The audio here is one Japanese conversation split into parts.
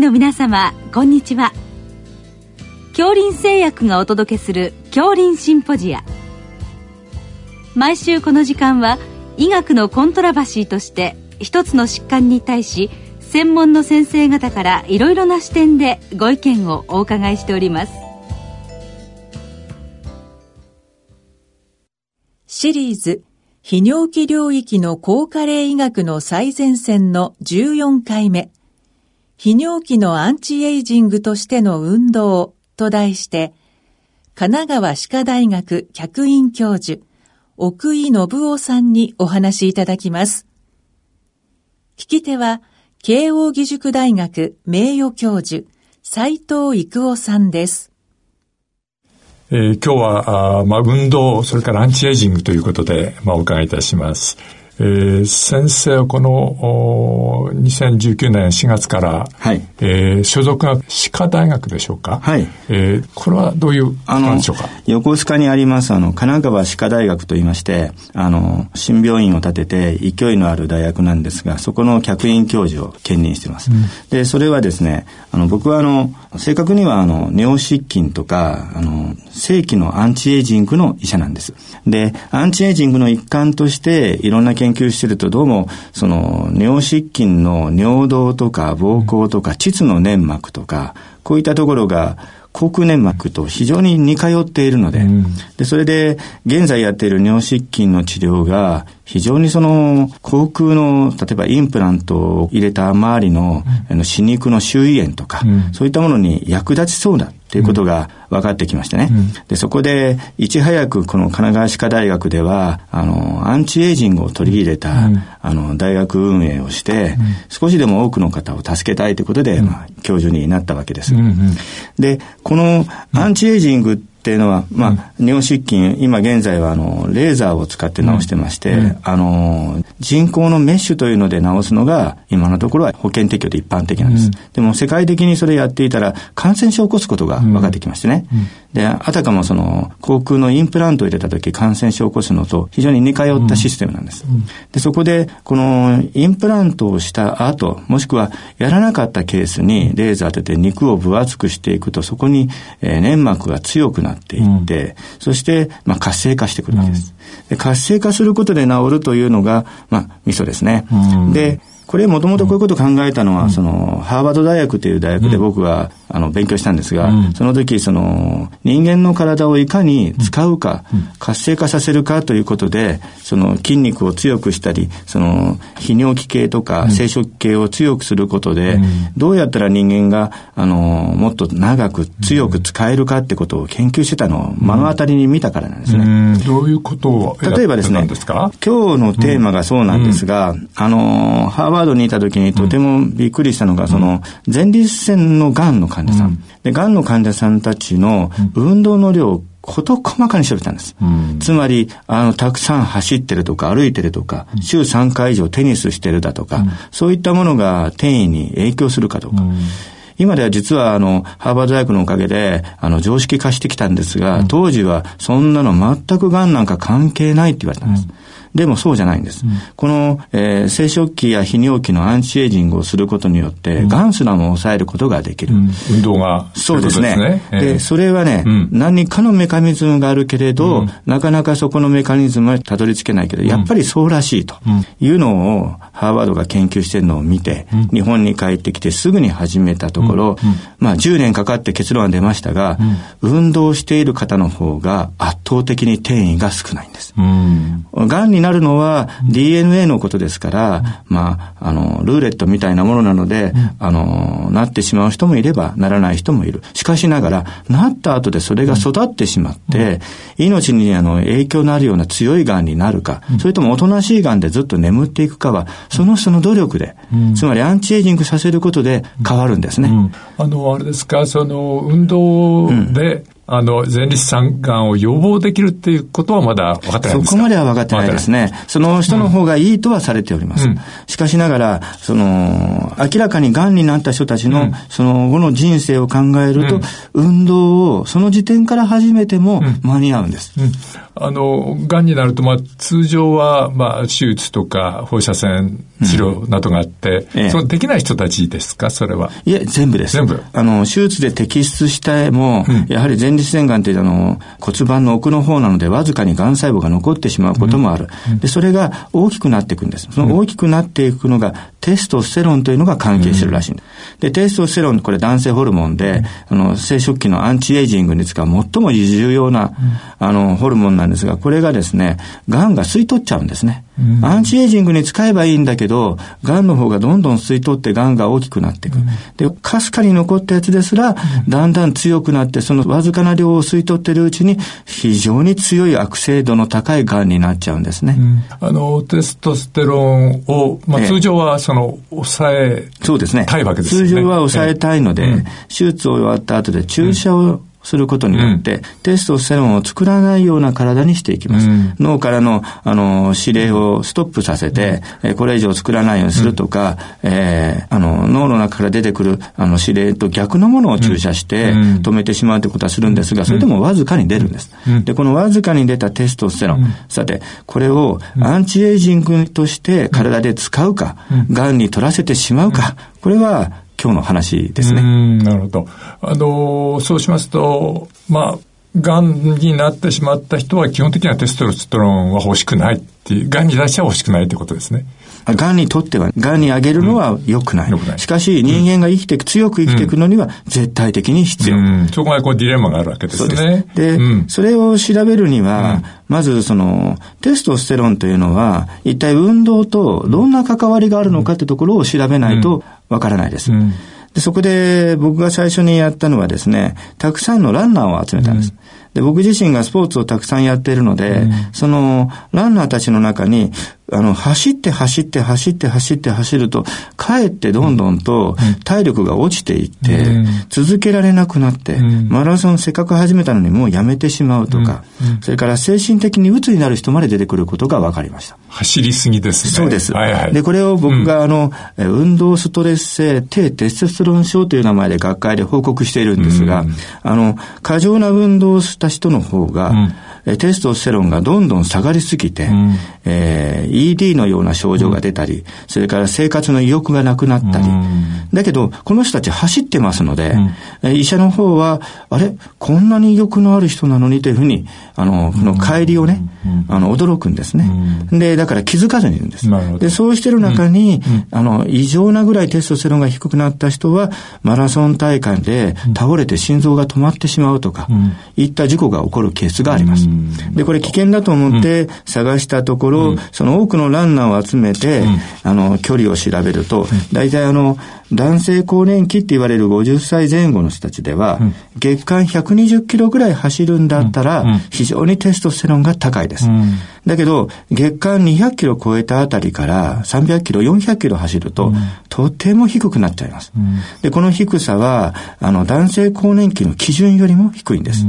の皆様こんにちは。恐林製薬がお届けする恐林シンポジア。毎週この時間は医学のコントラバシーとして一つの疾患に対し専門の先生方からいろいろな視点でご意見をお伺いしております。シリーズ泌尿器領域の高加齢医学の最前線の14回目。泌尿器のアンチエイジングとしての運動と題して神奈川歯科大学客員教授奥井信夫さんにお話しいただきます。聞き手は慶應義塾大学名誉教授、斉藤育夫さんです。えー、今日はあ、まあ、運動、それからアンチエイジングということで、まあ、お伺いいたします。えー、先生はこの2019年4月から、はい。えー、所属が歯科大学でしょうか、はい。えー、これはどういうあでしょうか？横須賀にありますあの神奈川歯科大学といいましてあの新病院を建てて勢いのある大学なんですがそこの客員教授を兼任しています、うん、でそれはですねあの僕はあの正確にはあの尿失禁とかあの正規のアンチエイジングの医者なんです。でアンチエイジングの一環としていろんな研究してるとどうもその尿失禁の尿道とか膀胱とか膣の粘膜とかこういったところが口腔粘膜と非常に似通っているので、うん、で、それで現在やっている尿失禁の治療が非常にその口腔の例えばインプラントを入れた周りの,、あの歯肉の周囲炎とか、うん、そういったものに役立ちそうだっていうことが分かってきましてね。うん、で、そこでいち早くこの神奈川歯科大学ではあのアンチエイジングを取り入れた、あの大学運営をして、少しでも多くの方を助けたいということで、まあ、教授になったわけです。で、このアンチエイジングっていうのは、まあ、尿失禁、今現在はあの、レーザーを使って治してまして、うん、あの、人工のメッシュというので治すのが、今のところは保険適用で一般的なんです。うん、でも世界的にそれやっていたら、感染症を起こすことが分かってきましてね。で、あたかもその、口腔のインプラントを入れた時感染症を起こすのと非常に似通ったシステムなんです。で、そこで、このインプラントをした後、もしくはやらなかったケースにレーザー当てて肉を分厚くしていくと、そこに、えー、粘膜が強くなっていって、そして、まあ、活性化してくるわけです。で活性化することで治るというのが、まあ、ミソですね。で、これもともとこういうことを考えたのは、その、ハーバード大学という大学で僕は、あの、勉強したんですが、その時、その、人間の体をいかに使うか、活性化させるかということで、その、筋肉を強くしたり、その、泌尿器系とか生殖系を強くすることで、どうやったら人間が、あの、もっと長く強く使えるかってことを研究してたのを目の当たりに見たからなんですね。どういうことを例えばですね、今日のテーマがそうなんですが、あの、ハーバードにいた時にとてもびっくりしたのが、その、前立腺の癌の患者さん。で、癌の患者さんたちの運動の量事細かに調べたんです。うん、つまり、あの、たくさん走ってるとか歩いてるとか、週3回以上テニスしてるだとか、うん、そういったものが転移に影響するかどうか。うん今では実はあの、ハーバード大学のおかげで、あの、常識化してきたんですが、当時はそんなの全く癌なんか関係ないって言われたんです。でもそうじゃないんです。うん、この、えー、生殖器や泌尿器のアンチエイジングをすることによって、が、ん。すらも抑えることができる。うん、運動が。そうですね。で、ね。えー、それはね、何かのメカニズムがあるけれど、なかなかそこのメカニズムはたどり着けないけど、やっぱりそうらしいと。いうのを、ハーバードが研究してるのを見て、日本に帰ってきてすぐに始めたところ、まあ10年かかって結論が出ましたが、運動している方の方が圧倒的に転移が少ないんです。がん。になるのは DNA のことですから、まあ、あの、ルーレットみたいなものなので、あの、なってしまう人もいれば、ならない人もいる。しかしながら、なった後でそれが育ってしまって、命にあの影響のあるような強いがんになるか、それともおとなしいがんでずっと眠っていくかは、その人の努力で、つまりアンチエイジングさせることで変わるんですね。あの、あれですか、その、運動で、あの、前立腺がんを予防できるっていうことはまだ分かってないんですか？そこまでは分かってないですね。その人の方がいいとはされております。うん、しかしながら、その、明らかにがんになった人たちの、その後の人生を考えると、運動をその時点から始めても間に合うんです。あの、癌になると、まあ、通常は、まあ、手術とか放射線治療などがあって、うんええ、そのできない人たちですか、それは。いえ、全部です。全部。あの、手術で摘出したも、うん、やはり前立腺がんっていうあの、骨盤の奥の方なので、わずかに癌細胞が残ってしまうこともある。うん、で、それが大きくなっていくんです。その大きくなっていくのが、テストステロンというのが関係してるらしいんです。で、テストステロン、これ男性ホルモンで、あの、生殖器のアンチエイジングに使う最も重要な、あの、ホルモンなんですが、これがですね、癌が吸い取っちゃうんですね。アンチエイジングに使えばいいんだけど、癌の方がどんどん吸い取って癌が大きくなっていく。で、かすかに残ったやつですら、だんだん強くなって、そのわずかな量を吸い取ってるうちに、非常に強い悪性度の高い癌になっちゃうんですね。あの、テストステロンを、まあ、通常はその、抑えそうですね。たいわけですね。通常は抑えたいので、手術を終わった後で注射をすることによって、うん、テストステロンを作らないような体にしていきます。うん、脳からの、あの、指令をストップさせて、うん、えこれ以上作らないようにするとか、うん、えー、あの、脳の中から出てくる、あの、指令と逆のものを注射して、止めてしまうということはするんですが、それでもわずかに出るんです。で、このわずかに出たテストステロン、さて、これをアンチエイジングとして体で使うか、癌に取らせてしまうか、これは今日の話ですね。なるほど。あの、そうしますと、まあ、がんになってしまった人は基本的にはテストロステロンは欲しくないっていう、がんに対しては欲しくないということですね。がんにとっては、がんにあげるのは良くない。うん、ないしかし、人間が生きていく、強く生きていくのには絶対的に必要。うん、そこがこうディレマがあるわけですね。そうです。で、うん、それを調べるには、まずその、テストステロンというのは、一体運動とどんな関わりがあるのかってところを調べないとわからないです。でそこで僕が最初にやったのはですね、たくさんのランナーを集めたんです。で僕自身がスポーツをたくさんやっているので、そのランナーたちの中にあの、走って走って走って走って走ると、かえってどんどんと体力が落ちていって、続けられなくなって、マラソンせっかく始めたのにもうやめてしまうとか、それから精神的に鬱になる人まで出てくることが分かりました。走りすぎですね。そうです。はいはい、で、これを僕があの、運動ストレス性低テストステロン症という名前で学会で報告しているんですが、あの、過剰な運動をした人の方が、テストステロンがどんどん下がりすぎて、うん、えー、ED のような症状が出たり、うん、それから生活の意欲がなくなったり、うん、だけど、この人たち走ってますので、うん、医者の方は、あれ？こんなに意欲のある人なのにというふうに、あの、この帰りをね、あの、驚くんですね。で、だから気づかずにいるんです。で、そうしてる中に、あの、異常なぐらいテストステロンが低くなった人は、マラソン大会で倒れて心臓が止まってしまうとか、いった事故が起こるケースがあります。で、これ危険だと思って探したところ、うん、その多くのランナーを集めて、うん、あの、距離を調べると、大体あの、男性更年期って言われる50歳前後の人たちでは、うん、月間120キロぐらい走るんだったら、非常にテストステロンが高いです。だけど、月間200キロ超えたあたりから300キロ、400キロ走ると、とても低くなっちゃいます。で、この低さは、あの、男性更年期の基準よりも低いんです。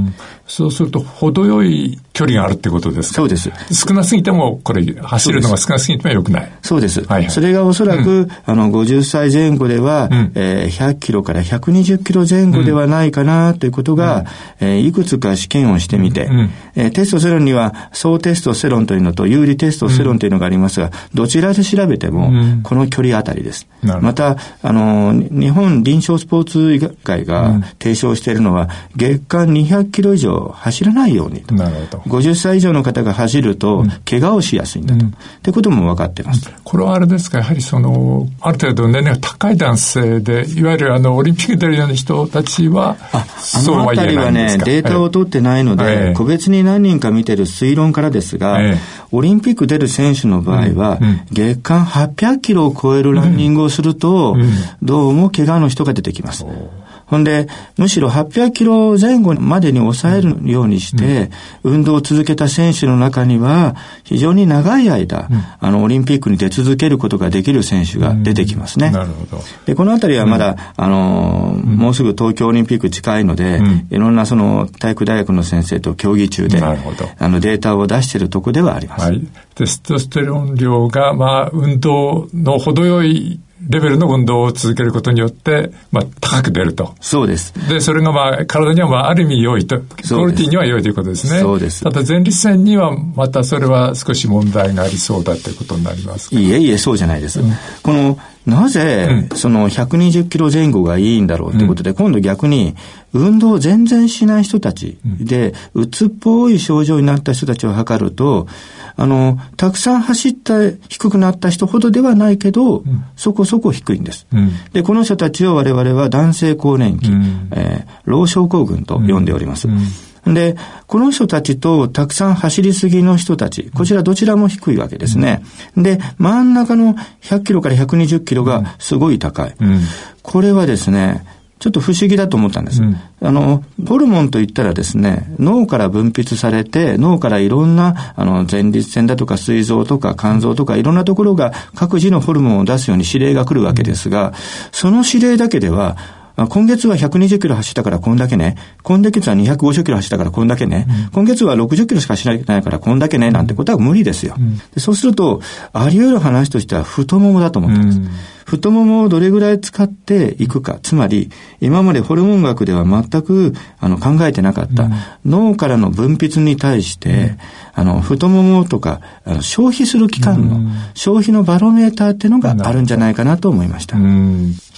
そうすると、程よい距離があるってことですか？そうです。少なすぎても、これ、走るのが少なすぎても良くない。そうです。はいはい、それがおそらく、うん、あの、50歳前後では、うん、えー、100キロから120キロ前後ではないかな、ということが、うん、えー、いくつか試験をしてみて、うん、えー、テストステロンには、総テストステロンというのと、有利テストステロンというのがありますが、どちらで調べても、この距離あたりです。また、あの、日本臨床スポーツ医会が提唱しているのは、月間200キロ以上走らないようにと。なるほど。50歳以上の方が走ると、怪我をしやすいんだと。うん、ってことも分かってます。これはあれですか、やはりその、ある程度年齢が高い男性で、いわゆるあの、オリンピック出るような人たちは、あ、あのあたりはね、データを取ってないので、はい、個別に何人か見てる推論からですが、はい、オリンピック出る選手の場合は、うんうん、月間800キロを超えるランニングをすると、どうも怪我の人が出てきます。ほんで、むしろ800キロ前後までに抑えるようにして、運動を続けた選手の中には、非常に長い間、あの、オリンピックに出続けることができる選手が出てきますね。なるほど。で、このあたりはまだ、あの、もうすぐ東京オリンピック近いので、いろんなその体育大学の先生と協議中で、あの、データを出しているところではあります。はい。テストステロン量が、まあ、運動の程よいレベルの運動を続けることによって、まあ、高く出ると。そうです。で、それがまあ、体にはまあ、ある意味良いと、クオリティには良いということですね。そうです。ただ、前立腺にはまたそれは少し問題がありそうだということになりますいえいえ、そうじゃないです。うん、この、なぜ、その120キロ前後がいいんだろうということで、うん、今度逆に、運動を全然しない人たちで、うつっぽい症状になった人たちを測ると、あの、たくさん走った、低くなった人ほどではないけど、うん、そこそこ低いんです、うん、で、この人たちを我々は男性更年期、うん、えー、老症候群と呼んでおります。で、この人たちとたくさん走りすぎの人たち、こちらどちらも低いわけですね。で、真ん中の100キロから120キロがすごい高い。これはですね、ちょっと不思議だと思ったんです。うん、あの、ホルモンといったらですね、脳から分泌されて、脳からいろんな、あの、前立腺だとか膵臓とか肝臓とかいろんなところが各自のホルモンを出すように指令が来るわけですが、その指令だけでは、今月は120キロ走ったからこんだけね。今月は250キロ走ったからこんだけね。うん、今月は60キロしか走らないからこんだけね。なんてことは無理ですよ。うん、そうすると、あり得る話としては太ももだと思ったんです。うん太ももをどれぐらい使っていくか。つまり、今までホルモン学では全くあの考えてなかった、うん、脳からの分泌に対して、うん、あの、太ももとか、あの消費する期間の、消費のバロメーターっていうのがあるんじゃないかなと思いました。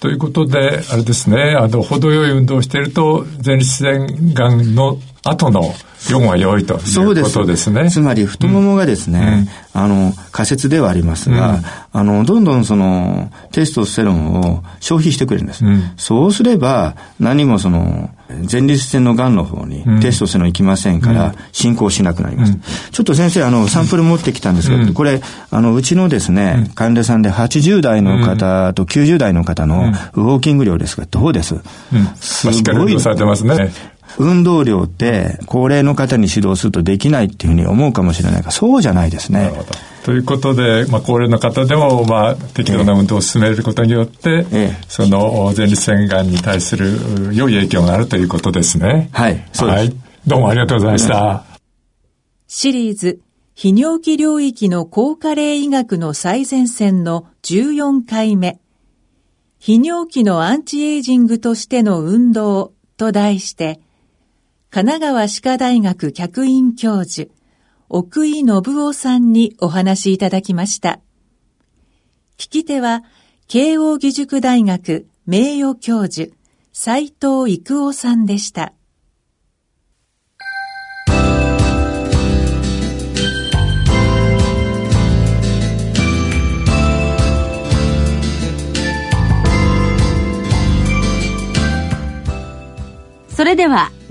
ということで、あれですね、あの、程よい運動をしていると、前立腺がんの後の4は良いということですね。つまり太ももがですね、うん、あの、仮説ではありますが、うん、あの、どんどんその、テストステロンを消費してくれるんです。うん、そうすれば、何もその、前立腺の癌の方にテストステロン行きませんから、進行しなくなります。ちょっと先生、あの、サンプル持ってきたんですけど、これ、あの、うちのですね、患者さんで80代の方と90代の方のウォーキング量ですが、どうです、すごい。されてますね。運動量って高齢の方に指導するとできないっていうふうに思うかもしれないが、そうじゃないですね。ということで、まあ、高齢の方でも、まあ、適度な運動を進めることによって、ええ、その前立腺がんに対する良い影響があるということですね。はい、そうです。はい。どうもありがとうございました。シリーズ、泌尿器領域の高加齢医学の最前線の14回目。泌尿器のアンチエイジングとしての運動と題して、神奈川歯科大学客員教授、奥井信夫さんにお話しいただきました。聞き手は、慶応義塾大学名誉教授、斉藤育夫さんでした。それでは